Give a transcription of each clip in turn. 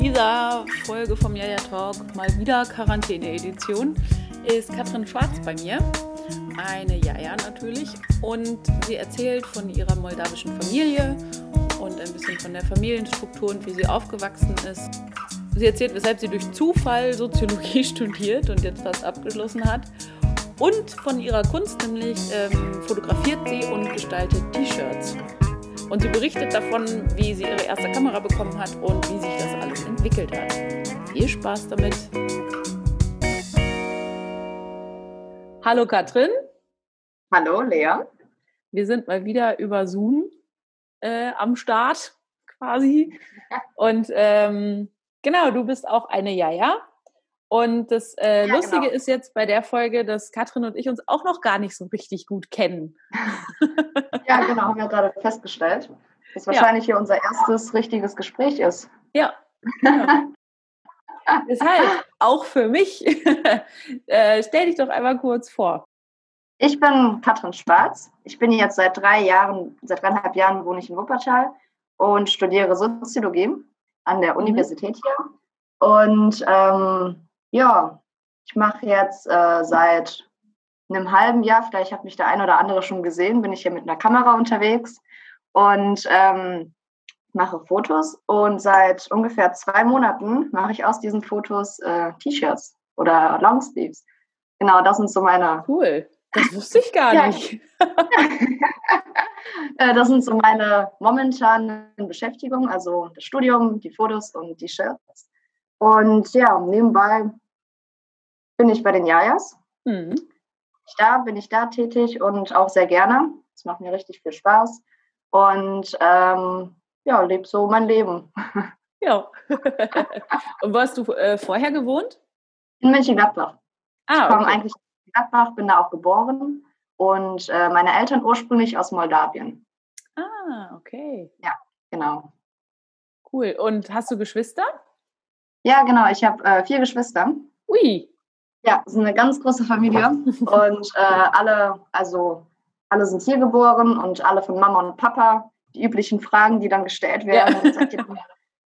dieser Folge vom Jaja Talk, mal wieder Quarantäne-Edition, ist Katrin Schwarz bei mir. Eine Jaja natürlich. Und sie erzählt von ihrer moldawischen Familie und ein bisschen von der Familienstruktur und wie sie aufgewachsen ist. Sie erzählt, weshalb sie durch Zufall Soziologie studiert und jetzt fast abgeschlossen hat. Und von ihrer Kunst, nämlich ähm, fotografiert sie und gestaltet T-Shirts. Und sie berichtet davon, wie sie ihre erste Kamera bekommen hat und wie sich das alles entwickelt hat. Viel Spaß damit. Hallo Katrin. Hallo Lea. Wir sind mal wieder über Zoom äh, am Start quasi. Und ähm, genau, du bist auch eine Jaja. Und das äh, ja, Lustige genau. ist jetzt bei der Folge, dass Katrin und ich uns auch noch gar nicht so richtig gut kennen. ja, genau, haben wir gerade festgestellt, dass wahrscheinlich ja. hier unser erstes richtiges Gespräch ist. Ja. Genau. Deshalb, auch für mich, äh, stell dich doch einmal kurz vor. Ich bin Katrin Schwarz. Ich bin jetzt seit drei Jahren, seit dreieinhalb Jahren wohne ich in Wuppertal und studiere Soziologie an der mhm. Universität hier. Und ähm, ja, ich mache jetzt äh, seit einem halben Jahr, vielleicht hat mich der ein oder andere schon gesehen, bin ich hier mit einer Kamera unterwegs und ähm, mache Fotos. Und seit ungefähr zwei Monaten mache ich aus diesen Fotos äh, T-Shirts oder Longsleeves. Genau, das sind so meine. Cool. Das wusste ich gar nicht. Äh, das sind so meine momentanen Beschäftigungen, also das Studium, die Fotos und die Shirts. Und ja, nebenbei bin ich bei den Jajas. Mhm. Da bin ich da tätig und auch sehr gerne. Es macht mir richtig viel Spaß. Und ähm, ja, lebe so mein Leben. Ja. und wo hast du äh, vorher gewohnt? In Mönchengladbach. Ah, ich komme okay. eigentlich aus Gladbach, bin da auch geboren und äh, meine Eltern ursprünglich aus Moldawien. Ah, okay. Ja, genau. Cool. Und hast du Geschwister? Ja, genau. Ich habe äh, vier Geschwister. Ui. Ja, es ist eine ganz große Familie und äh, alle, also alle sind hier geboren und alle von Mama und Papa. Die üblichen Fragen, die dann gestellt werden. Ja. Seid, ihr,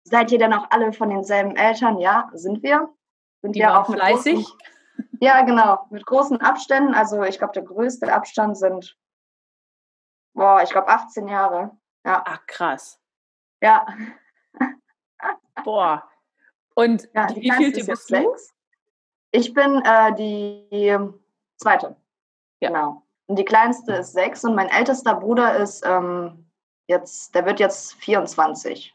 seid, ihr, denn auch alle von denselben Eltern? Ja, sind wir. Sind die wir auch fleißig? Großen, ja, genau, mit großen Abständen. Also ich glaube, der größte Abstand sind, boah, ich glaube 18 Jahre. Ja. Ach, krass. Ja. Boah. Und ja, wie viel bist du? Sechs. Ich bin äh, die zweite. Ja. Genau. Und die kleinste ist sechs und mein ältester Bruder ist ähm, jetzt, der wird jetzt 24.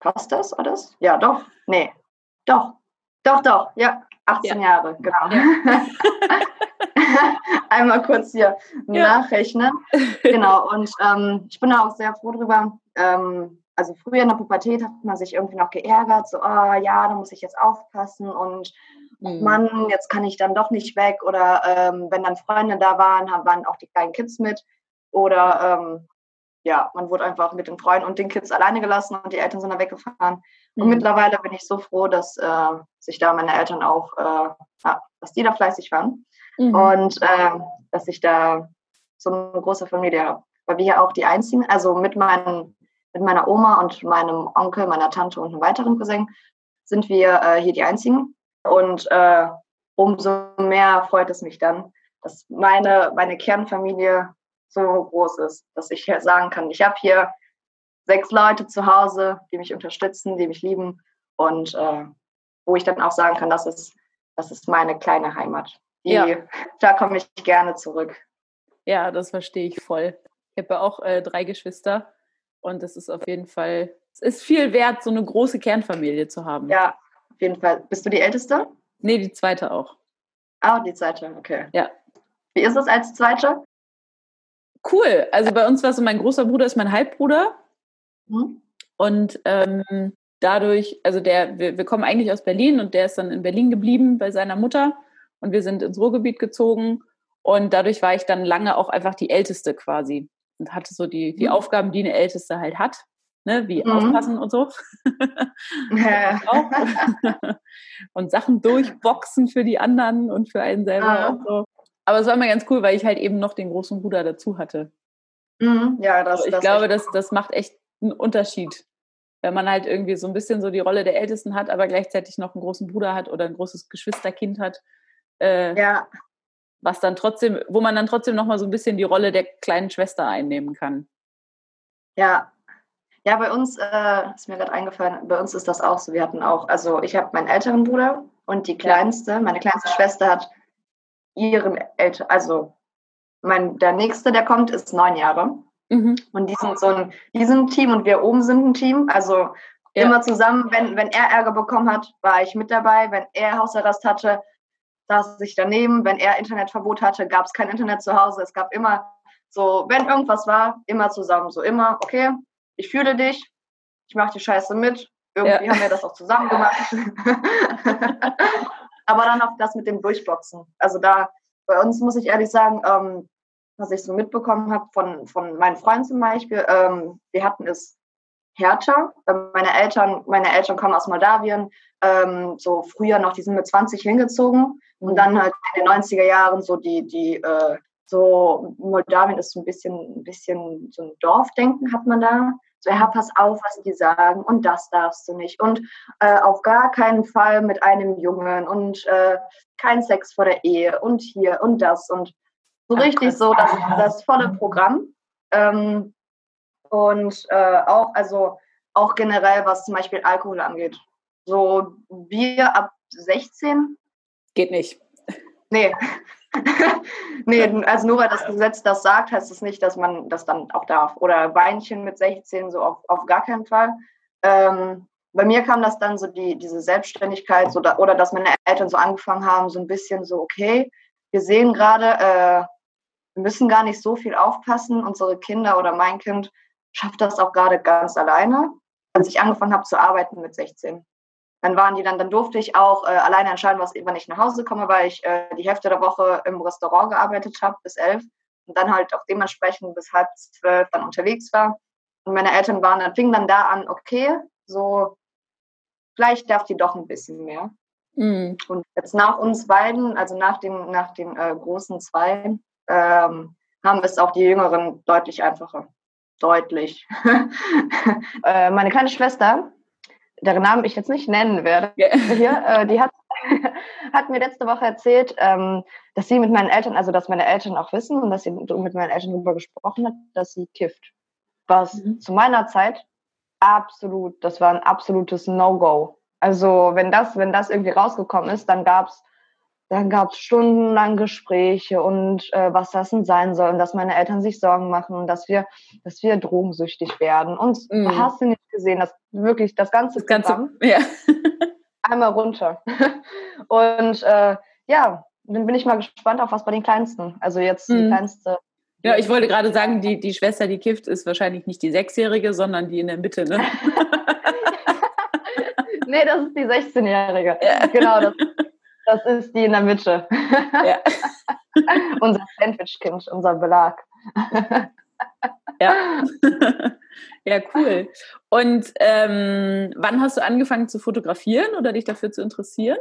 Passt das alles? Ja, doch. Nee. Doch. Doch, doch. Ja, 18 ja. Jahre, genau. Ja. Einmal kurz hier ja. nachrechnen. Genau. Und ähm, ich bin da auch sehr froh drüber. Ähm, also früher in der Pubertät hat man sich irgendwie noch geärgert, so, oh ja, da muss ich jetzt aufpassen und mhm. Mann, jetzt kann ich dann doch nicht weg. Oder ähm, wenn dann Freunde da waren, waren auch die kleinen Kids mit. Oder ähm, ja, man wurde einfach mit den Freunden und den Kids alleine gelassen und die Eltern sind dann weggefahren. Mhm. Und mittlerweile bin ich so froh, dass äh, sich da meine Eltern auch, äh, ja, dass die da fleißig waren. Mhm. Und äh, dass ich da so eine große Familie habe. Weil wir ja auch die einzigen, also mit, meinen, mit meiner Oma und meinem Onkel, meiner Tante und einem weiteren Cousin, sind wir äh, hier die einzigen. Und äh, umso mehr freut es mich dann, dass meine, meine Kernfamilie so groß ist, dass ich sagen kann, ich habe hier sechs Leute zu Hause, die mich unterstützen, die mich lieben und äh, wo ich dann auch sagen kann, das ist, das ist meine kleine Heimat. Die, ja. Da komme ich gerne zurück. Ja, das verstehe ich voll. Ich habe ja auch äh, drei Geschwister und es ist auf jeden Fall, es ist viel wert, so eine große Kernfamilie zu haben. Ja, auf jeden Fall. Bist du die Älteste? Nee, die zweite auch. Ah, die zweite, okay. Ja. Wie ist es als zweite? Cool. Also bei uns war es so, mein großer Bruder ist mein Halbbruder. Mhm. Und ähm, dadurch, also der, wir, wir kommen eigentlich aus Berlin und der ist dann in Berlin geblieben bei seiner Mutter und wir sind ins Ruhrgebiet gezogen. Und dadurch war ich dann lange auch einfach die Älteste quasi und hatte so die, die mhm. Aufgaben, die eine Älteste halt hat ne, wie mhm. aufpassen und so. Ja. und Sachen durchboxen für die anderen und für einen selber auch so. Aber es war immer ganz cool, weil ich halt eben noch den großen Bruder dazu hatte. Mhm. Ja, das, also ich das glaube, das, das macht echt einen Unterschied. wenn man halt irgendwie so ein bisschen so die Rolle der Ältesten hat, aber gleichzeitig noch einen großen Bruder hat oder ein großes Geschwisterkind hat. Äh, ja. Was dann trotzdem, wo man dann trotzdem noch mal so ein bisschen die Rolle der kleinen Schwester einnehmen kann. Ja, ja, bei uns äh, ist mir gerade eingefallen, bei uns ist das auch so. Wir hatten auch, also ich habe meinen älteren Bruder und die kleinste, meine kleinste Schwester hat ihren älteren, also mein, der nächste, der kommt, ist neun Jahre. Mhm. Und die sind so ein, die sind ein Team und wir oben sind ein Team. Also ja. immer zusammen, wenn, wenn er Ärger bekommen hat, war ich mit dabei. Wenn er Hausarrest hatte, saß ich daneben. Wenn er Internetverbot hatte, gab es kein Internet zu Hause. Es gab immer so, wenn irgendwas war, immer zusammen. So immer, okay, ich fühle dich, ich mache die Scheiße mit. Irgendwie ja. haben wir das auch zusammen gemacht. Aber dann auch das mit dem Durchboxen. Also da, bei uns muss ich ehrlich sagen, ähm, was ich so mitbekommen habe von, von meinen Freunden zum Beispiel, ähm, wir hatten es härter. Meine Eltern, meine Eltern kommen aus Moldawien, ähm, so früher noch, die sind mit 20 hingezogen und dann halt in den 90er Jahren so die, die äh, so Moldawien ist so ein bisschen, ein bisschen so ein Dorfdenken hat man da. So, ja, pass auf, was die sagen und das darfst du nicht. Und äh, auf gar keinen Fall mit einem Jungen und äh, kein Sex vor der Ehe und hier und das und so richtig so das, das volle Programm. Ähm, und äh, auch, also auch generell, was zum Beispiel Alkohol angeht. So Bier ab 16. Geht nicht. Nee. Nee, also nur weil das Gesetz das sagt, heißt es das nicht, dass man das dann auch darf. Oder Weinchen mit 16, so auf, auf gar keinen Fall. Ähm, bei mir kam das dann so die, diese Selbstständigkeit so da, oder dass meine Eltern so angefangen haben, so ein bisschen so, okay, wir sehen gerade, äh, wir müssen gar nicht so viel aufpassen. Unsere Kinder oder mein Kind schafft das auch gerade ganz alleine. Als ich angefangen habe zu arbeiten mit 16, dann waren die dann, dann durfte ich auch äh, alleine entscheiden, was, wann ich nach Hause komme, weil ich äh, die Hälfte der Woche im Restaurant gearbeitet habe bis elf und dann halt auch dementsprechend bis halb zwölf dann unterwegs war. Und meine Eltern waren dann, fingen dann da an, okay, so vielleicht darf die doch ein bisschen mehr. Mhm. Und jetzt nach uns beiden, also nach den, nach den äh, großen zwei, ähm, haben es auch die Jüngeren deutlich einfacher. Deutlich. äh, meine kleine Schwester, deren Namen ich jetzt nicht nennen werde, yeah. hier, äh, die hat, hat mir letzte Woche erzählt, ähm, dass sie mit meinen Eltern, also dass meine Eltern auch wissen und dass sie mit meinen Eltern darüber gesprochen hat, dass sie kifft. Was mhm. zu meiner Zeit absolut, das war ein absolutes No-Go. Also wenn das, wenn das irgendwie rausgekommen ist, dann gab es dann gab es stundenlang Gespräche und äh, was das denn sein soll und dass meine Eltern sich Sorgen machen und dass wir, dass wir drogensüchtig werden. Und mm. hast du nicht gesehen, dass wirklich das ganze, das ganze ja. einmal runter. und äh, ja, dann bin ich mal gespannt auf was bei den Kleinsten. Also jetzt mm. die kleinste. Ja, ich wollte gerade sagen, die, die Schwester, die kifft, ist wahrscheinlich nicht die Sechsjährige, sondern die in der Mitte, ne? nee, das ist die 16-Jährige. Ja. Genau, das das ist die in der Mitte. Ja. unser Sandwich-Kind, unser Belag. ja. ja, cool. Und ähm, wann hast du angefangen zu fotografieren oder dich dafür zu interessieren?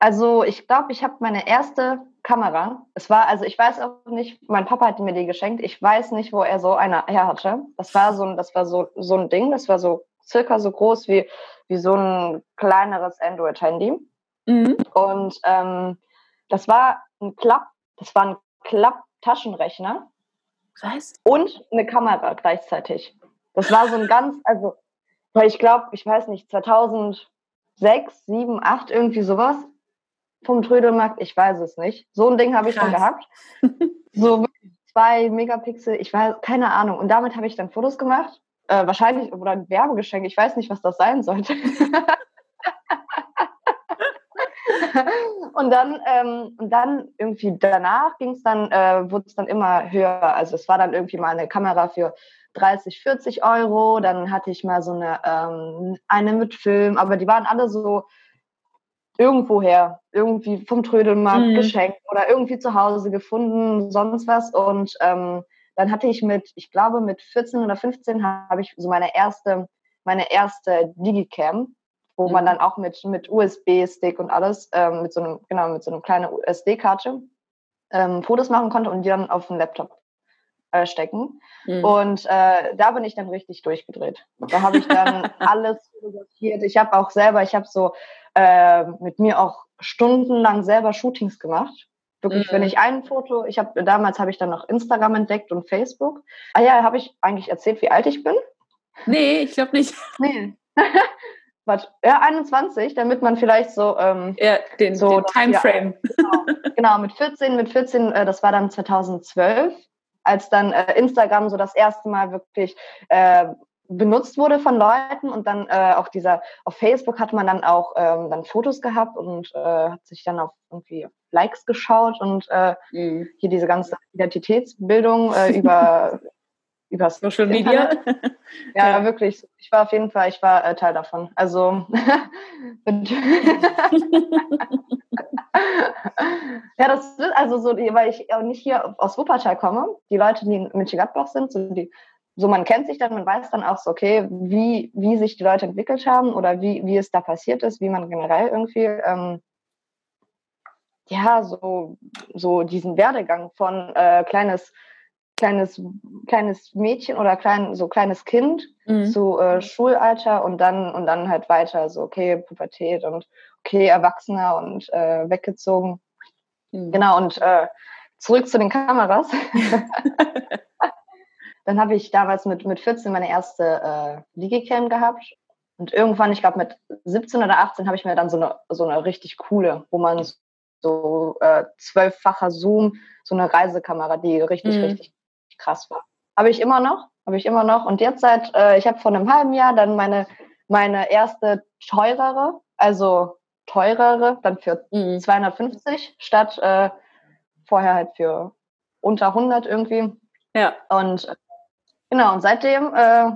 Also ich glaube, ich habe meine erste Kamera. Es war, also ich weiß auch nicht, mein Papa hat mir die geschenkt. Ich weiß nicht, wo er so eine her hatte. Das war so ein, das war so, so ein Ding, das war so circa so groß wie, wie so ein kleineres Android-Handy. Mhm. Und ähm, das war ein Klapp, das war ein Klapp-Taschenrechner. Was? Und eine Kamera gleichzeitig. Das war so ein ganz, also, weil ich glaube, ich weiß nicht, 2006, 7, 8, irgendwie sowas vom Trödelmarkt, ich weiß es nicht. So ein Ding habe ich Krass. schon gehabt. So zwei Megapixel, ich weiß, keine Ahnung. Und damit habe ich dann Fotos gemacht. Äh, wahrscheinlich, oder ein Werbegeschenk, ich weiß nicht, was das sein sollte. Und dann, ähm, und dann irgendwie danach ging es dann, äh, wurde es dann immer höher. Also es war dann irgendwie mal eine Kamera für 30, 40 Euro. Dann hatte ich mal so eine, ähm, eine mit Film, aber die waren alle so irgendwoher, irgendwie vom Trödelmarkt mhm. geschenkt oder irgendwie zu Hause gefunden, sonst was. Und ähm, dann hatte ich mit, ich glaube mit 14 oder 15 habe ich so meine erste, meine erste Digicam wo mhm. man dann auch mit, mit USB-Stick und alles, ähm, mit so einem, genau, mit so einem kleinen SD-Karte ähm, Fotos machen konnte und die dann auf dem Laptop äh, stecken. Mhm. Und äh, da bin ich dann richtig durchgedreht. Da habe ich dann alles fotografiert. Ich habe auch selber, ich habe so äh, mit mir auch stundenlang selber Shootings gemacht. Wirklich, mhm. wenn ich ein Foto, ich habe damals habe ich dann noch Instagram entdeckt und Facebook. Ah ja, habe ich eigentlich erzählt, wie alt ich bin? Nee, ich glaube nicht. Nee. Was? Ja, 21, damit man vielleicht so. Ähm, ja, den, so den Timeframe. Genau, genau, mit 14, mit 14, äh, das war dann 2012, als dann äh, Instagram so das erste Mal wirklich äh, benutzt wurde von Leuten und dann äh, auch dieser, auf Facebook hat man dann auch ähm, dann Fotos gehabt und äh, hat sich dann auf irgendwie Likes geschaut und äh, mhm. hier diese ganze Identitätsbildung äh, über über Social Media. Ja, ja, wirklich. Ich war auf jeden Fall, ich war äh, Teil davon. Also ja, das ist also so, weil ich auch nicht hier aus Wuppertal komme. Die Leute, die in Mönchengladbach sind, so die so man kennt sich dann, man weiß dann auch so, okay, wie, wie sich die Leute entwickelt haben oder wie, wie es da passiert ist, wie man generell irgendwie, ähm, ja, so, so diesen Werdegang von äh, kleines kleines, kleines Mädchen oder klein, so kleines Kind mhm. zu äh, Schulalter und dann, und dann halt weiter, so okay, Pubertät und okay, Erwachsener und äh, weggezogen. Mhm. Genau, und äh, zurück zu den Kameras. dann habe ich damals mit, mit 14 meine erste äh, Digicam gehabt. Und irgendwann, ich glaube mit 17 oder 18, habe ich mir dann so eine, so eine richtig coole, wo man so äh, zwölffacher Zoom, so eine Reisekamera, die richtig, mhm. richtig krass war. Habe ich immer noch, habe ich immer noch. Und jetzt seit, äh, ich habe vor einem halben Jahr dann meine, meine erste teurere, also teurere, dann für mhm. 250 statt äh, vorher halt für unter 100 irgendwie. Ja. Und genau, und seitdem äh,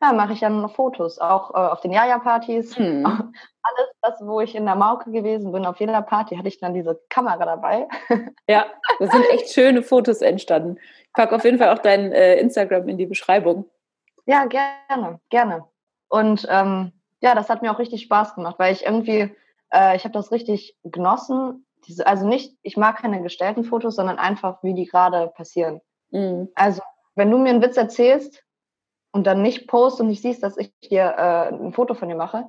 ja, mache ich dann noch Fotos, auch äh, auf den Jaja-Partys. Mhm. Alles das, wo ich in der Mauke gewesen bin, auf jeder Party hatte ich dann diese Kamera dabei. Ja, da sind echt schöne Fotos entstanden. Ich packe auf jeden Fall auch dein äh, Instagram in die Beschreibung. Ja, gerne, gerne. Und ähm, ja, das hat mir auch richtig Spaß gemacht, weil ich irgendwie, äh, ich habe das richtig genossen. Diese, also nicht, ich mag keine gestellten Fotos, sondern einfach, wie die gerade passieren. Mhm. Also, wenn du mir einen Witz erzählst, und dann nicht post und nicht siehst, dass ich dir äh, ein Foto von dir mache,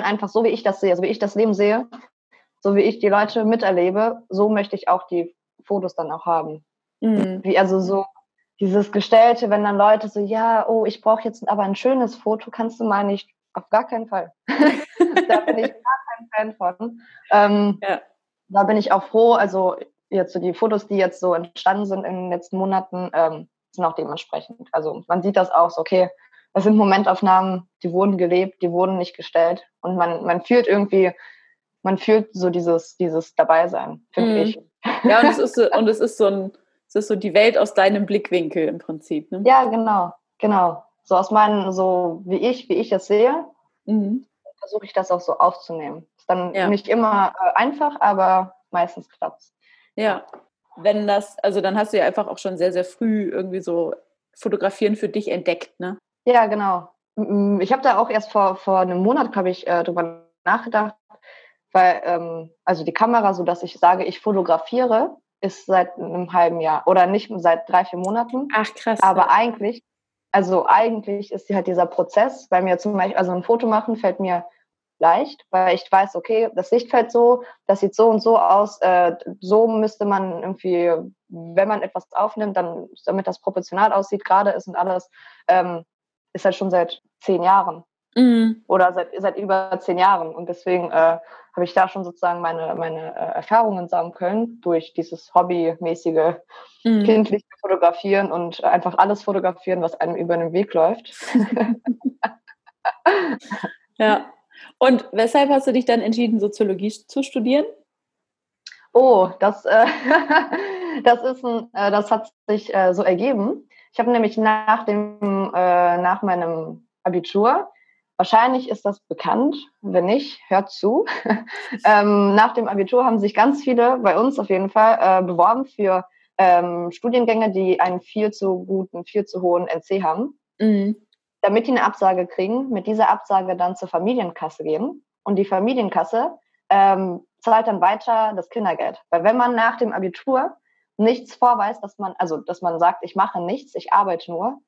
einfach so, wie ich das sehe, so wie ich das Leben sehe, so wie ich die Leute miterlebe, so möchte ich auch die Fotos dann auch haben. Mhm. Wie also so dieses Gestellte, wenn dann Leute so, ja, oh, ich brauche jetzt aber ein schönes Foto, kannst du mal nicht, auf gar keinen Fall. da bin ich gar kein Fan von. Ähm, ja. Da bin ich auch froh, also jetzt so die Fotos, die jetzt so entstanden sind in den letzten Monaten, ähm, sind auch dementsprechend. Also man sieht das auch so, okay, das sind Momentaufnahmen, die wurden gelebt, die wurden nicht gestellt. Und man, man fühlt irgendwie, man fühlt so dieses, dieses Dabeisein, finde mhm. ich. Ja, und es ist so, und es ist so ein, es ist so die Welt aus deinem Blickwinkel im Prinzip. Ne? Ja, genau, genau. So aus meinen, so wie ich, wie ich es sehe, mhm. versuche ich das auch so aufzunehmen. Ist dann ja. nicht immer äh, einfach, aber meistens klappt es. Ja wenn das, also dann hast du ja einfach auch schon sehr, sehr früh irgendwie so Fotografieren für dich entdeckt, ne? Ja, genau. Ich habe da auch erst vor, vor einem Monat, glaube ich, äh, drüber nachgedacht, weil, ähm, also die Kamera, so dass ich sage, ich fotografiere, ist seit einem halben Jahr oder nicht seit drei, vier Monaten. Ach, krass. Aber eigentlich, also eigentlich ist halt dieser Prozess, bei mir zum Beispiel, also ein Foto machen fällt mir leicht, weil ich weiß, okay, das Licht fällt so, das sieht so und so aus, äh, so müsste man irgendwie, wenn man etwas aufnimmt, dann, damit das proportional aussieht, gerade ist und alles, ähm, ist halt schon seit zehn Jahren. Mhm. Oder seit, seit über zehn Jahren. Und deswegen äh, habe ich da schon sozusagen meine, meine äh, Erfahrungen sammeln können durch dieses hobbymäßige mhm. kindliche Fotografieren und einfach alles fotografieren, was einem über den Weg läuft. ja. Und weshalb hast du dich dann entschieden, Soziologie zu studieren? Oh, das, äh, das, ist ein, äh, das hat sich äh, so ergeben. Ich habe nämlich nach, dem, äh, nach meinem Abitur, wahrscheinlich ist das bekannt, wenn nicht, hört zu. ähm, nach dem Abitur haben sich ganz viele, bei uns auf jeden Fall, äh, beworben für ähm, Studiengänge, die einen viel zu guten, viel zu hohen NC haben. Mhm damit die eine Absage kriegen, mit dieser Absage dann zur Familienkasse gehen und die Familienkasse ähm, zahlt dann weiter das Kindergeld. Weil wenn man nach dem Abitur nichts vorweist, dass man, also dass man sagt, ich mache nichts, ich arbeite nur,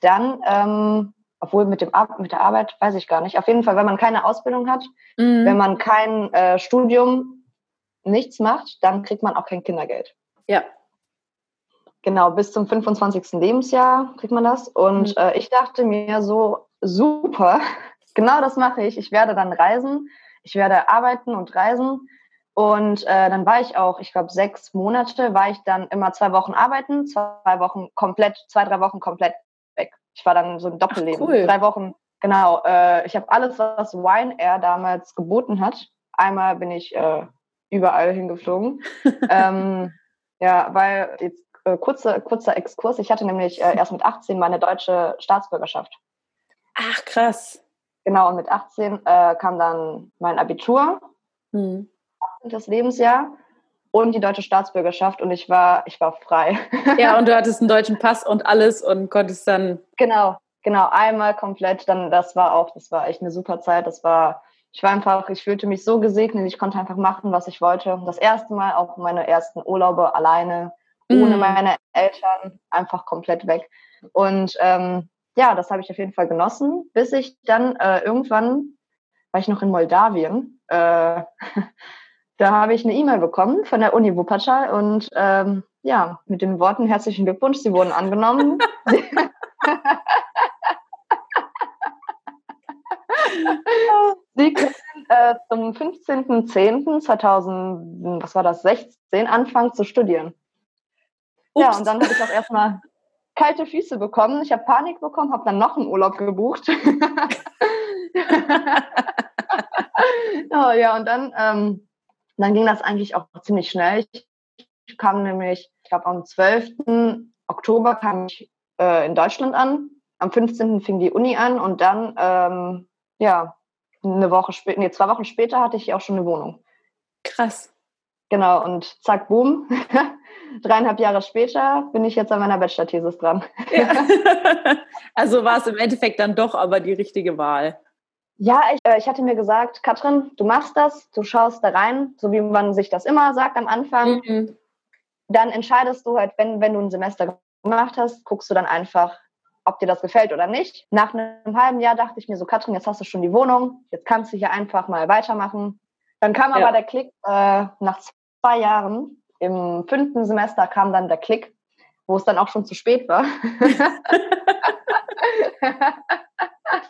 dann, ähm, obwohl mit, dem Ar mit der Arbeit weiß ich gar nicht. Auf jeden Fall, wenn man keine Ausbildung hat, mhm. wenn man kein äh, Studium, nichts macht, dann kriegt man auch kein Kindergeld. Ja. Genau, bis zum 25. Lebensjahr kriegt man das. Und mhm. äh, ich dachte mir so, super, genau das mache ich. Ich werde dann reisen, ich werde arbeiten und reisen. Und äh, dann war ich auch, ich glaube, sechs Monate, war ich dann immer zwei Wochen arbeiten, zwei Wochen komplett, zwei, drei Wochen komplett weg. Ich war dann so ein Doppelleben. Ach, cool. Drei Wochen, genau. Äh, ich habe alles, was Wine Air damals geboten hat. Einmal bin ich äh, überall hingeflogen. ähm, ja, weil jetzt äh, kurzer, kurzer Exkurs. Ich hatte nämlich äh, erst mit 18 meine deutsche Staatsbürgerschaft. Ach, krass. Genau, und mit 18 äh, kam dann mein Abitur, hm. Das Lebensjahr und die deutsche Staatsbürgerschaft und ich war, ich war frei. Ja, und du hattest einen deutschen Pass und alles und konntest dann. Genau, genau, einmal komplett. Dann, das war auch, das war echt eine super Zeit. Das war, ich war einfach, ich fühlte mich so gesegnet, ich konnte einfach machen, was ich wollte. Das erste Mal auch meine ersten Urlaube alleine, ohne mm. meine Eltern, einfach komplett weg. Und ähm, ja, das habe ich auf jeden Fall genossen, bis ich dann äh, irgendwann, war ich noch in Moldawien, äh, da habe ich eine E-Mail bekommen von der Uni Wuppertal und ähm, ja, mit den Worten herzlichen Glückwunsch, Sie wurden angenommen. Sie können äh, zum 15.10.2000, was war das, 16 anfangen zu studieren. Ups. Ja, und dann habe ich auch erstmal kalte Füße bekommen. Ich habe Panik bekommen, habe dann noch einen Urlaub gebucht. oh, ja, und dann, ähm, dann ging das eigentlich auch ziemlich schnell. Ich kam nämlich, ich glaube, am 12. Oktober kam ich äh, in Deutschland an. Am 15. fing die Uni an und dann, ähm, ja, eine Woche später, nee, zwei Wochen später hatte ich auch schon eine Wohnung. Krass. Genau, und zack, boom. Dreieinhalb Jahre später bin ich jetzt an meiner Bachelor-Thesis dran. Ja. also war es im Endeffekt dann doch aber die richtige Wahl. Ja, ich, äh, ich hatte mir gesagt, Katrin, du machst das, du schaust da rein, so wie man sich das immer sagt am Anfang. Mhm. Dann entscheidest du halt, wenn, wenn du ein Semester gemacht hast, guckst du dann einfach, ob dir das gefällt oder nicht. Nach einem halben Jahr dachte ich mir so, Katrin, jetzt hast du schon die Wohnung, jetzt kannst du hier einfach mal weitermachen. Dann kam aber der Klick äh, nach zwei Jahren, im fünften Semester kam dann der Klick, wo es dann auch schon zu spät war.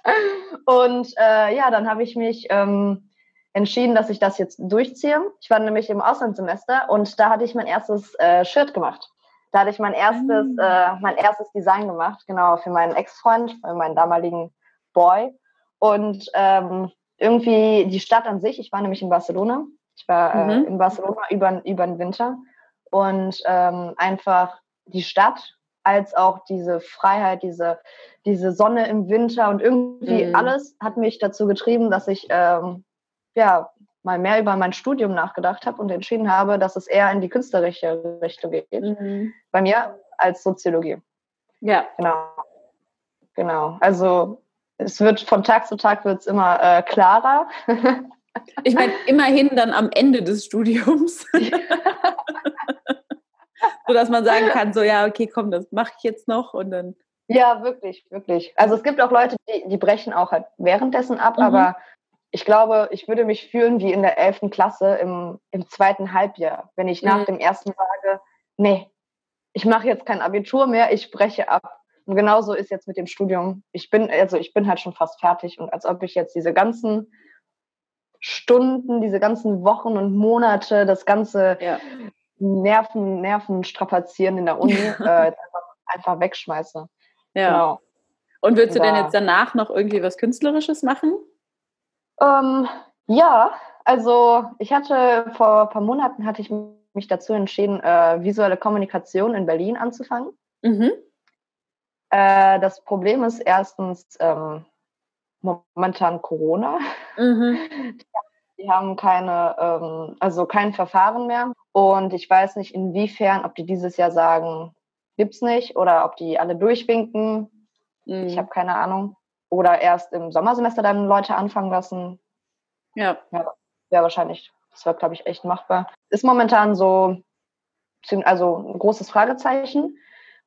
und äh, ja, dann habe ich mich ähm, entschieden, dass ich das jetzt durchziehe. Ich war nämlich im Auslandssemester und da hatte ich mein erstes äh, Shirt gemacht. Da hatte ich mein erstes, mhm. äh, mein erstes Design gemacht, genau, für meinen Ex-Freund, für meinen damaligen Boy. Und ähm, irgendwie die Stadt an sich, ich war nämlich in Barcelona, ich war äh, mhm. in Barcelona über, über den Winter und ähm, einfach die Stadt als auch diese Freiheit, diese, diese Sonne im Winter und irgendwie mhm. alles hat mich dazu getrieben, dass ich ähm, ja mal mehr über mein Studium nachgedacht habe und entschieden habe, dass es eher in die künstlerische Richtung geht. Mhm. Bei mir als Soziologie. Ja. Genau. Genau. Also es wird von Tag zu Tag wird es immer äh, klarer. Ich meine, immerhin dann am Ende des Studiums. so dass man sagen kann, so ja, okay, komm, das mache ich jetzt noch und dann. Ja, wirklich, wirklich. Also es gibt auch Leute, die, die brechen auch halt währenddessen ab, mhm. aber ich glaube, ich würde mich fühlen wie in der 11. Klasse im, im zweiten Halbjahr, wenn ich nach mhm. dem ersten sage, nee, ich mache jetzt kein Abitur mehr, ich breche ab. Und genauso ist jetzt mit dem Studium. Ich bin, also ich bin halt schon fast fertig und als ob ich jetzt diese ganzen Stunden, diese ganzen Wochen und Monate, das ganze ja. Nerven, Nerven strapazieren in der Uni äh, einfach, wegschmeiße. Ja. Genau. Und willst du denn jetzt danach noch irgendwie was Künstlerisches machen? Ähm, ja, also ich hatte vor ein paar Monaten hatte ich mich dazu entschieden, äh, visuelle Kommunikation in Berlin anzufangen. Mhm. Äh, das Problem ist erstens, ähm, momentan Corona. Mhm. Die haben keine, ähm, also kein Verfahren mehr. Und ich weiß nicht, inwiefern, ob die dieses Jahr sagen, gibt's nicht, oder ob die alle durchwinken. Mhm. Ich habe keine Ahnung. Oder erst im Sommersemester dann Leute anfangen lassen. Ja. Ja, wäre wahrscheinlich, das wäre, glaube ich, echt machbar. Ist momentan so, also ein großes Fragezeichen.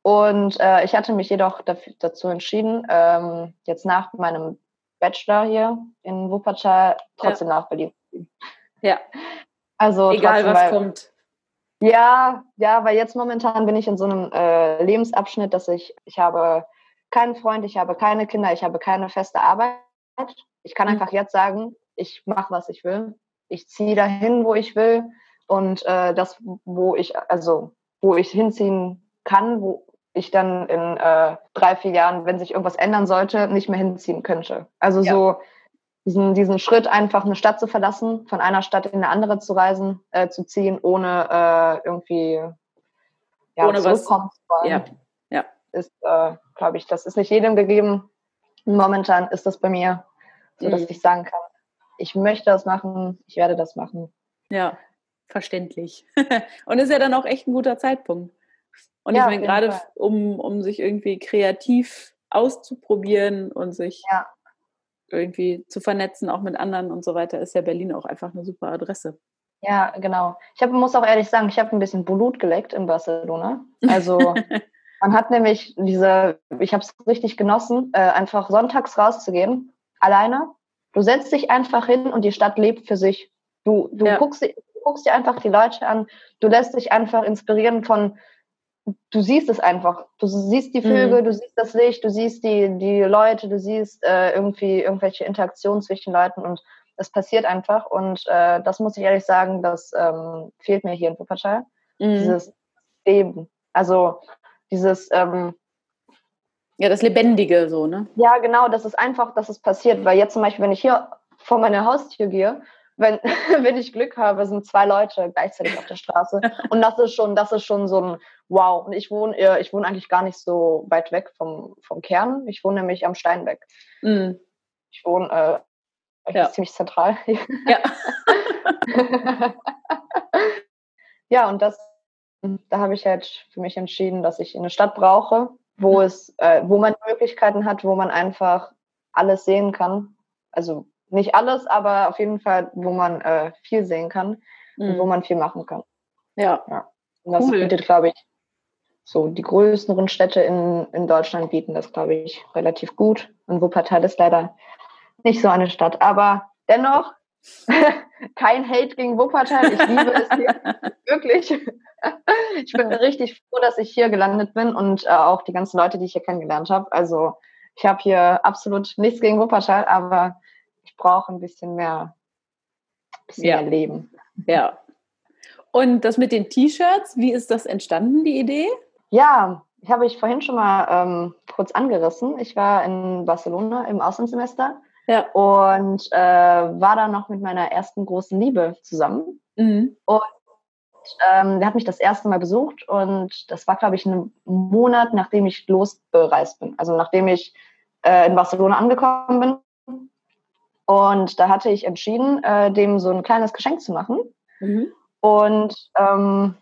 Und äh, ich hatte mich jedoch dafür, dazu entschieden, ähm, jetzt nach meinem Bachelor hier in Wuppertal trotzdem ja. nach Berlin. Ja. Also egal trotzdem, was weil, kommt. Ja, ja, weil jetzt momentan bin ich in so einem äh, Lebensabschnitt, dass ich, ich habe keinen Freund, ich habe keine Kinder, ich habe keine feste Arbeit. Ich kann mhm. einfach jetzt sagen, ich mache, was ich will. Ich ziehe dahin, wo ich will. Und äh, das, wo ich, also wo ich hinziehen kann, wo ich dann in äh, drei, vier Jahren, wenn sich irgendwas ändern sollte, nicht mehr hinziehen könnte. Also ja. so diesen, diesen Schritt, einfach eine Stadt zu verlassen, von einer Stadt in eine andere zu reisen, äh, zu ziehen, ohne äh, irgendwie ja, ohne zurückkommen was. zu wollen. Ja. ja. Ist, äh, glaube ich, das ist nicht jedem gegeben. Momentan ist das bei mir, so dass mhm. ich sagen kann, ich möchte das machen, ich werde das machen. Ja, verständlich. Und ist ja dann auch echt ein guter Zeitpunkt. Und ja, ich meine, gerade um, um sich irgendwie kreativ auszuprobieren und sich ja irgendwie zu vernetzen, auch mit anderen und so weiter, ist ja Berlin auch einfach eine super Adresse. Ja, genau. Ich hab, muss auch ehrlich sagen, ich habe ein bisschen Blut geleckt in Barcelona. Also man hat nämlich diese, ich habe es richtig genossen, äh, einfach sonntags rauszugehen, alleine. Du setzt dich einfach hin und die Stadt lebt für sich. Du, du ja. guckst, guckst dir einfach die Leute an, du lässt dich einfach inspirieren von du siehst es einfach. Du siehst die Vögel, mhm. du siehst das Licht, du siehst die, die Leute, du siehst äh, irgendwie irgendwelche Interaktionen zwischen Leuten und es passiert einfach. Und äh, das muss ich ehrlich sagen, das ähm, fehlt mir hier in Wuppertal. Mhm. Dieses Leben. Also dieses ähm, ja, das Lebendige so, ne? Ja, genau, das ist einfach, dass es passiert. Weil jetzt zum Beispiel, wenn ich hier vor meine Haustür gehe wenn, wenn ich Glück habe, sind zwei Leute gleichzeitig auf der Straße. Und das ist schon, das ist schon so ein Wow. Und ich wohne, äh, ich wohne eigentlich gar nicht so weit weg vom, vom Kern. Ich wohne nämlich am Steinbeck. Mm. Ich wohne äh, ja. ziemlich zentral. Ja. ja, und das, da habe ich halt für mich entschieden, dass ich eine Stadt brauche, wo mhm. es, äh, wo man Möglichkeiten hat, wo man einfach alles sehen kann. Also nicht alles, aber auf jeden Fall, wo man äh, viel sehen kann mhm. und wo man viel machen kann. Ja. ja. Und das cool. bietet, glaube ich, so die größeren Städte in, in Deutschland bieten das, glaube ich, relativ gut. Und Wuppertal ist leider nicht so eine Stadt. Aber dennoch, kein Hate gegen Wuppertal. Ich liebe es hier. Wirklich. ich bin richtig froh, dass ich hier gelandet bin und äh, auch die ganzen Leute, die ich hier kennengelernt habe. Also ich habe hier absolut nichts gegen Wuppertal, aber ich brauche ein bisschen mehr, bisschen ja. mehr Leben. Ja. Und das mit den T-Shirts, wie ist das entstanden, die Idee? Ja, habe ich vorhin schon mal ähm, kurz angerissen. Ich war in Barcelona im Auslandssemester ja. und äh, war da noch mit meiner ersten großen Liebe zusammen. Mhm. Und ähm, der hat mich das erste Mal besucht und das war, glaube ich, ein Monat, nachdem ich losbereist bin. Also nachdem ich äh, in Barcelona angekommen bin und da hatte ich entschieden, äh, dem so ein kleines Geschenk zu machen. Mhm. Und ähm,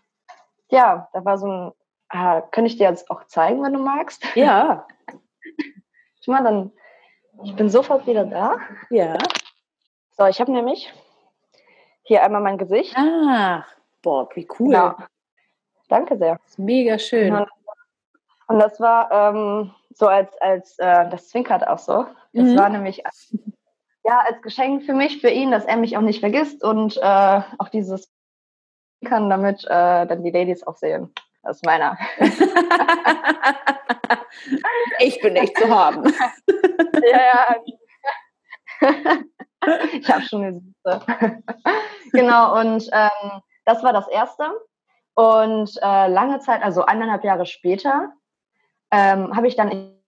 ja, da war so ein, ah, könnte ich dir jetzt auch zeigen, wenn du magst? Ja. Schau mal, dann, ich bin sofort wieder da. Ja. So, ich habe nämlich hier einmal mein Gesicht. Ach, boah, wie cool. Genau. Danke sehr. Mega schön. Und, und das war ähm, so als, als äh, das zwinkert auch so. Das mhm. war nämlich ja, als Geschenk für mich, für ihn, dass er mich auch nicht vergisst und äh, auch dieses kann, damit äh, dann die Ladies auch sehen. Das ist meiner. ich bin nicht zu haben. ja, ja. ich habe schon eine Süße. genau, und ähm, das war das Erste. Und äh, lange Zeit, also eineinhalb Jahre später, ähm, habe ich dann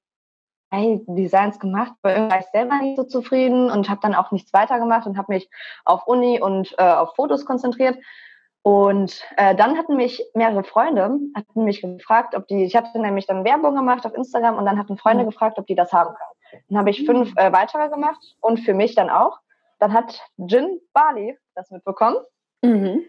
Designs gemacht, irgendwie war ich selber nicht so zufrieden und habe dann auch nichts weitergemacht und habe mich auf Uni und äh, auf Fotos konzentriert. Und äh, dann hatten mich mehrere Freunde, hatten mich gefragt, ob die, ich hatte nämlich dann Werbung gemacht auf Instagram und dann hatten Freunde mhm. gefragt, ob die das haben können. Dann habe ich fünf mhm. äh, weitere gemacht und für mich dann auch. Dann hat Jin Bali das mitbekommen. Mhm.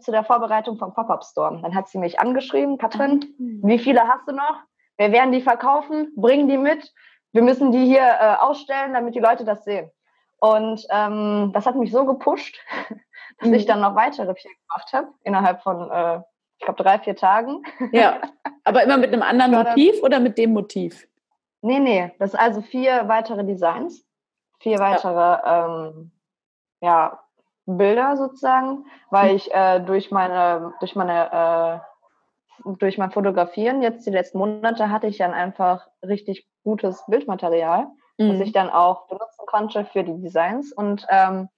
Zu der Vorbereitung vom Pop-Up Store. Dann hat sie mich angeschrieben, Katrin, mhm. wie viele hast du noch? Wir werden die verkaufen, bringen die mit. Wir müssen die hier äh, ausstellen, damit die Leute das sehen. Und ähm, das hat mich so gepusht, dass mhm. ich dann noch weitere vier gemacht habe, innerhalb von, äh, ich glaube, drei, vier Tagen. Ja, aber immer mit einem anderen Motiv oder mit dem Motiv? Nee, nee, das sind also vier weitere Designs, vier weitere ja. Ähm, ja Bilder sozusagen, weil hm. ich äh, durch meine, durch meine, äh, durch mein Fotografieren jetzt die letzten Monate hatte ich dann einfach richtig gutes Bildmaterial, mhm. das ich dann auch benutzen konnte für die Designs und ähm,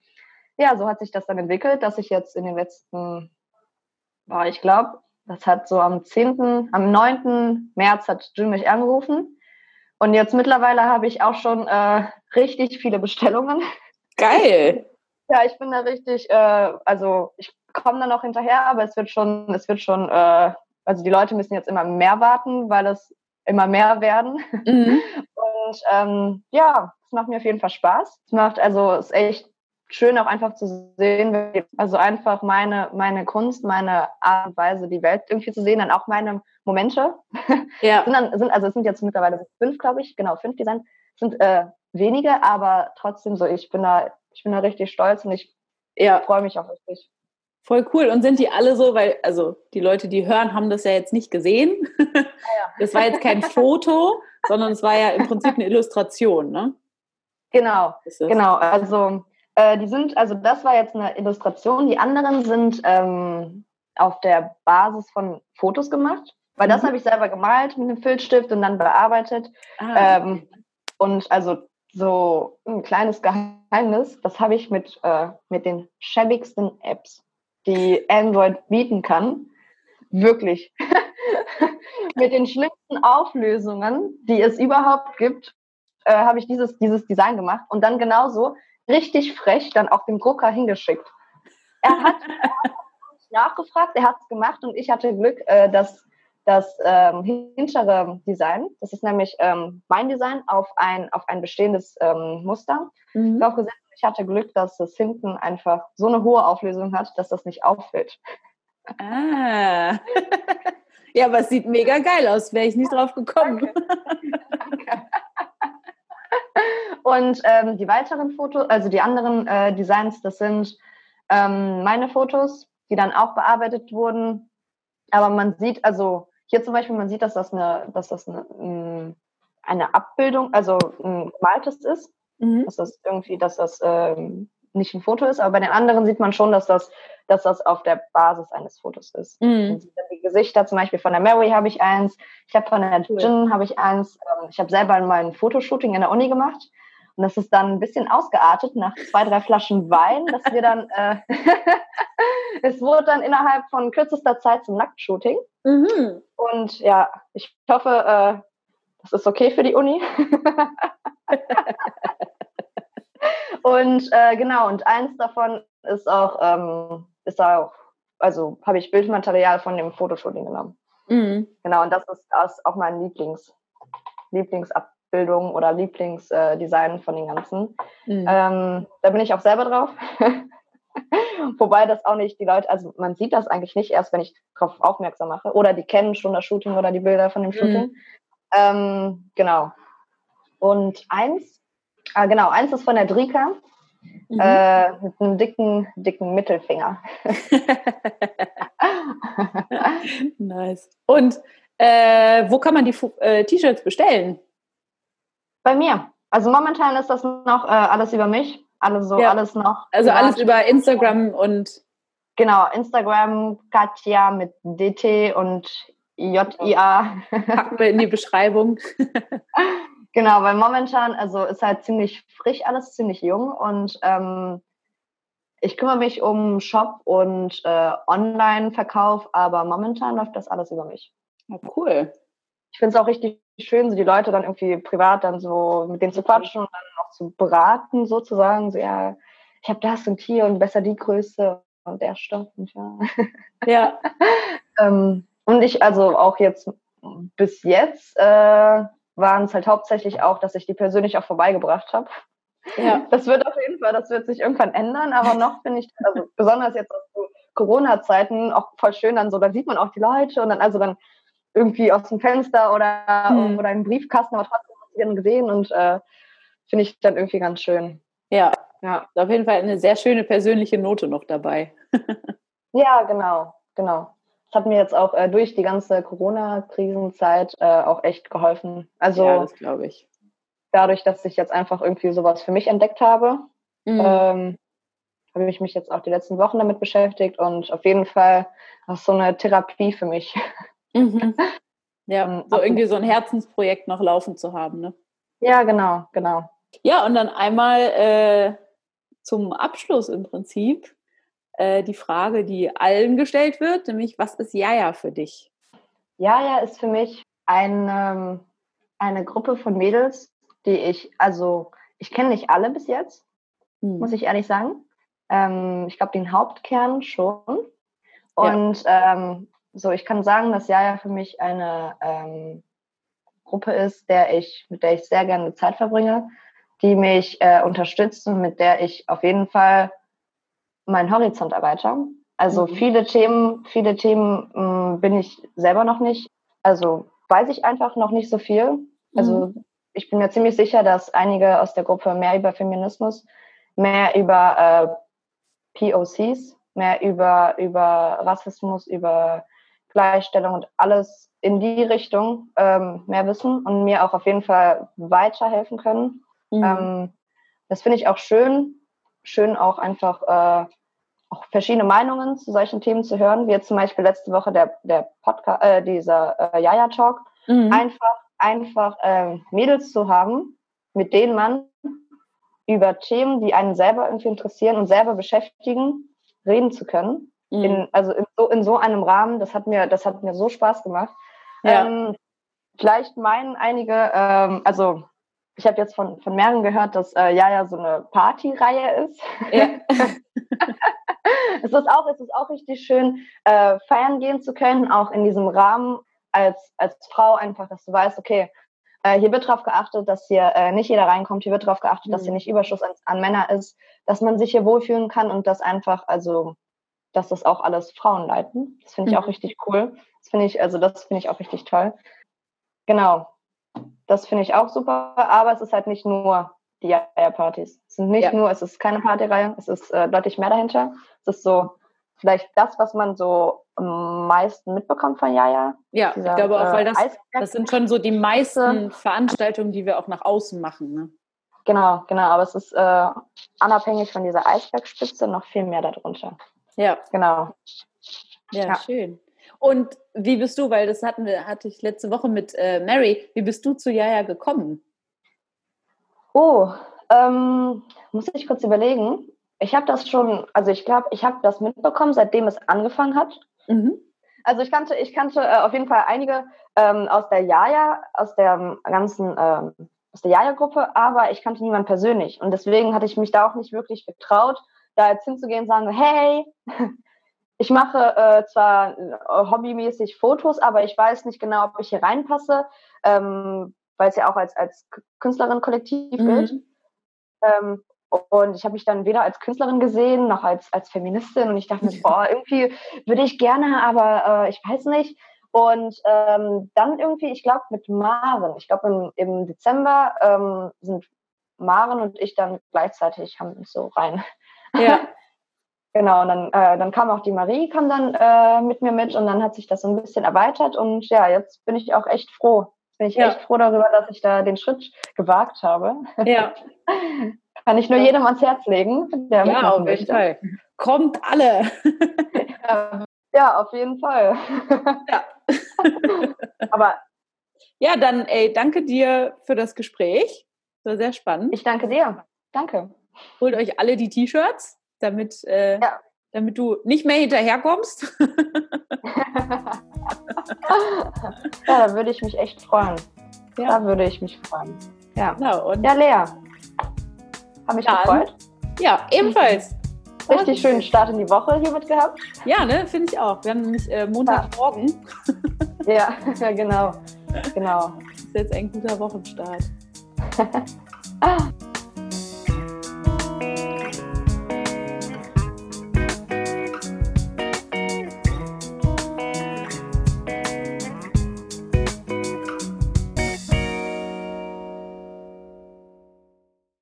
ja, so hat sich das dann entwickelt, dass ich jetzt in den letzten, oh, ich glaube, das hat so am 10., am 9. März hat Jim mich angerufen. Und jetzt mittlerweile habe ich auch schon äh, richtig viele Bestellungen. Geil. ja, ich bin da richtig, äh, also ich komme da noch hinterher, aber es wird schon, es wird schon, äh, also die Leute müssen jetzt immer mehr warten, weil es immer mehr werden. Mhm. Und ähm, ja, es macht mir auf jeden Fall Spaß. Es macht also, es ist echt schön auch einfach zu sehen, also einfach meine, meine Kunst, meine Art und Weise, die Welt irgendwie zu sehen, dann auch meine Momente. Ja. sind dann, sind, also es sind jetzt mittlerweile fünf, glaube ich, genau, fünf Designs, sind äh, wenige, aber trotzdem so, ich bin da, ich bin da richtig stolz und ich ja. freue mich auch richtig. Voll cool. Und sind die alle so, weil, also die Leute, die hören, haben das ja jetzt nicht gesehen. Das war jetzt kein Foto, sondern es war ja im Prinzip eine Illustration, ne? Genau, genau. Also äh, die sind, also das war jetzt eine Illustration. Die anderen sind ähm, auf der Basis von Fotos gemacht, weil mhm. das habe ich selber gemalt mit einem Filzstift und dann bearbeitet. Ah, ähm, und also so ein kleines Geheimnis, das habe ich mit, äh, mit den schäbigsten Apps, die Android bieten kann, wirklich mit den schlimmsten Auflösungen, die es überhaupt gibt, äh, habe ich dieses, dieses Design gemacht. Und dann genauso richtig frech dann auch dem Drucker hingeschickt. Er hat, nachgefragt, er hat es gemacht und ich hatte Glück, äh, dass das ähm, hintere Design, das ist nämlich ähm, mein Design, auf ein, auf ein bestehendes ähm, Muster mhm. draufgesetzt. Ich hatte Glück, dass es hinten einfach so eine hohe Auflösung hat, dass das nicht auffällt. Ah. ja, aber es sieht mega geil aus. Wäre ich nicht drauf gekommen. Danke. Danke. Und ähm, die weiteren Fotos, also die anderen äh, Designs, das sind ähm, meine Fotos, die dann auch bearbeitet wurden. Aber man sieht, also hier zum Beispiel, man sieht, dass das eine, dass das eine, eine Abbildung, also ein gemaltes ist. Mhm. Dass das irgendwie, dass das ähm, nicht ein Foto ist, aber bei den anderen sieht man schon, dass das, dass das auf der Basis eines Fotos ist. Mhm. Die Gesichter zum Beispiel von der Mary habe ich eins, ich habe von der cool. Jin habe ich eins, ähm, ich habe selber mal ein Fotoshooting in der Uni gemacht und das ist dann ein bisschen ausgeartet nach zwei, drei Flaschen Wein, dass wir dann, äh, es wurde dann innerhalb von kürzester Zeit zum Nacktshooting. Mhm. Und ja, ich hoffe, äh, das ist okay für die Uni. und äh, genau, und eins davon ist auch, ähm, ist auch, also habe ich Bildmaterial von dem Fotoshooting genommen. Mhm. Genau, und das ist, das auch mein Lieblings, Lieblingsab Lieblingsbildung oder Lieblingsdesign von den ganzen. Mhm. Ähm, da bin ich auch selber drauf. Wobei das auch nicht die Leute, also man sieht das eigentlich nicht erst, wenn ich darauf aufmerksam mache. Oder die kennen schon das Shooting oder die Bilder von dem mhm. Shooting. Mhm. Ähm, genau. Und eins, ah, genau, eins ist von der Drika. Mhm. Äh, mit einem dicken, dicken Mittelfinger. nice. Und äh, wo kann man die äh, T-Shirts bestellen? Bei mir. Also momentan ist das noch äh, alles über mich. Alles so, ja. alles noch. Also privat. alles über Instagram und. Genau, Instagram, Katja mit DT und JIA. Packen wir in die Beschreibung. genau, weil momentan, also ist halt ziemlich frisch alles, ziemlich jung und ähm, ich kümmere mich um Shop und äh, Online-Verkauf, aber momentan läuft das alles über mich. Oh, cool. Ich finde es auch richtig schön, so die Leute dann irgendwie privat dann so mit denen zu quatschen und dann auch zu beraten, sozusagen. So, ja, ich habe das und hier und besser die Größe und der Stoff und ja. Ja. ähm, und ich, also auch jetzt bis jetzt äh, waren es halt hauptsächlich auch, dass ich die persönlich auch vorbeigebracht habe. Ja. Das wird auf jeden Fall, das wird sich irgendwann ändern, aber noch finde ich, also besonders jetzt aus Corona-Zeiten auch voll schön dann so, da sieht man auch die Leute und dann, also dann irgendwie aus dem Fenster oder, hm. oder im Briefkasten, aber trotzdem hast du dann gesehen und äh, finde ich dann irgendwie ganz schön. Ja, ja, auf jeden Fall eine sehr schöne persönliche Note noch dabei. ja, genau, genau. Hat mir jetzt auch äh, durch die ganze Corona-Krisenzeit äh, auch echt geholfen. Also ja, das glaube ich. Dadurch, dass ich jetzt einfach irgendwie sowas für mich entdeckt habe, mhm. ähm, habe ich mich jetzt auch die letzten Wochen damit beschäftigt und auf jeden Fall ist so eine Therapie für mich. Mhm. Ja, so irgendwie so ein Herzensprojekt noch laufen zu haben, ne? Ja, genau, genau. Ja, und dann einmal äh, zum Abschluss im Prinzip äh, die Frage, die allen gestellt wird, nämlich was ist Jaja für dich? Jaja ist für mich eine, eine Gruppe von Mädels, die ich, also ich kenne nicht alle bis jetzt, hm. muss ich ehrlich sagen. Ähm, ich glaube, den Hauptkern schon. Und ja. ähm, so, ich kann sagen, dass Jaja für mich eine ähm, Gruppe ist, der ich, mit der ich sehr gerne Zeit verbringe, die mich äh, unterstützt und mit der ich auf jeden Fall meinen Horizont erweitere. Also mhm. viele Themen, viele Themen mh, mm, bin ich selber noch nicht. Also weiß ich einfach noch nicht so viel. Also mhm. ich bin mir ziemlich sicher, dass einige aus der Gruppe mehr über Feminismus, mehr über äh, POCs, mehr über, über Rassismus, über Gleichstellung und alles in die Richtung ähm, mehr wissen und mir auch auf jeden Fall weiterhelfen können. Mhm. Ähm, das finde ich auch schön, schön auch einfach äh, auch verschiedene Meinungen zu solchen Themen zu hören, wie jetzt zum Beispiel letzte Woche der, der Podcast, äh, dieser äh, Jaja Talk. Mhm. Einfach, einfach äh, Mädels zu haben, mit denen man über Themen, die einen selber irgendwie interessieren und selber beschäftigen, reden zu können. Mhm. In, also in so, in so einem Rahmen, das hat mir, das hat mir so Spaß gemacht. Ja. Ähm, vielleicht meinen einige, ähm, also ich habe jetzt von, von mehreren gehört, dass äh, Jaja so eine Partyreihe ist. Ja. es, ist auch, es ist auch richtig schön, äh, feiern gehen zu können, auch in diesem Rahmen als, als Frau einfach, dass du weißt, okay, äh, hier wird darauf geachtet, dass hier äh, nicht jeder reinkommt, hier wird darauf geachtet, mhm. dass hier nicht Überschuss an, an Männer ist, dass man sich hier wohlfühlen kann und dass einfach, also, dass das auch alles Frauen leiten. Das finde ich mhm. auch richtig cool. Das finde ich, also das finde ich auch richtig toll. Genau. Das finde ich auch super, aber es ist halt nicht nur die Jaja-Partys. Es sind nicht ja. nur, es ist keine Partyreihe, es ist äh, deutlich mehr dahinter. Es ist so vielleicht das, was man so am meisten mitbekommt von Jaja. Ja, dieser, ich glaube auch, weil das, das sind schon so die meisten Veranstaltungen, die wir auch nach außen machen. Ne? Genau, genau, aber es ist äh, unabhängig von dieser Eisbergspitze noch viel mehr darunter. Ja. Genau. Ja, ja. schön. Und wie bist du, weil das hatten wir, hatte ich letzte Woche mit äh, Mary, wie bist du zu Jaja gekommen? Oh, ähm, muss ich kurz überlegen. Ich habe das schon, also ich glaube, ich habe das mitbekommen, seitdem es angefangen hat. Mhm. Also ich kannte, ich kannte äh, auf jeden Fall einige ähm, aus der Jaja, aus der ganzen, ähm, aus der Jaja-Gruppe, aber ich kannte niemanden persönlich. Und deswegen hatte ich mich da auch nicht wirklich getraut, da jetzt hinzugehen und sagen, hey, ich mache äh, zwar äh, hobbymäßig Fotos, aber ich weiß nicht genau, ob ich hier reinpasse, ähm, weil es ja auch als, als Künstlerin-Kollektiv mhm. gilt. Ähm, und ich habe mich dann weder als Künstlerin gesehen noch als, als Feministin. Und ich dachte mir, boah, irgendwie würde ich gerne, aber äh, ich weiß nicht. Und ähm, dann irgendwie, ich glaube, mit Maren, ich glaube im, im Dezember ähm, sind Maren und ich dann gleichzeitig haben uns so rein. Ja. Genau, und dann, äh, dann kam auch die Marie, kam dann äh, mit mir mit und dann hat sich das so ein bisschen erweitert und ja, jetzt bin ich auch echt froh. Jetzt bin ich ja. echt froh darüber, dass ich da den Schritt gewagt habe. Ja. Kann ich nur jedem ans Herz legen, der Ja, auf jeden Fall. Kommt alle. ja, auf jeden Fall. Ja. Aber ja, dann ey, danke dir für das Gespräch. Das war sehr spannend. Ich danke dir. Danke. Holt euch alle die T-Shirts damit, äh, ja. damit du nicht mehr hinterherkommst. ja, da würde ich mich echt freuen. Ja. Da würde ich mich freuen. Ja, genau, ja Lea. Habe mich gefreut. Ja, ebenfalls. Richtig schönen Start in die Woche hiermit gehabt. Ja, ne, finde ich auch. Wir haben nämlich äh, Montagmorgen. Ja. ja, genau. genau. Das ist jetzt ein guter Wochenstart.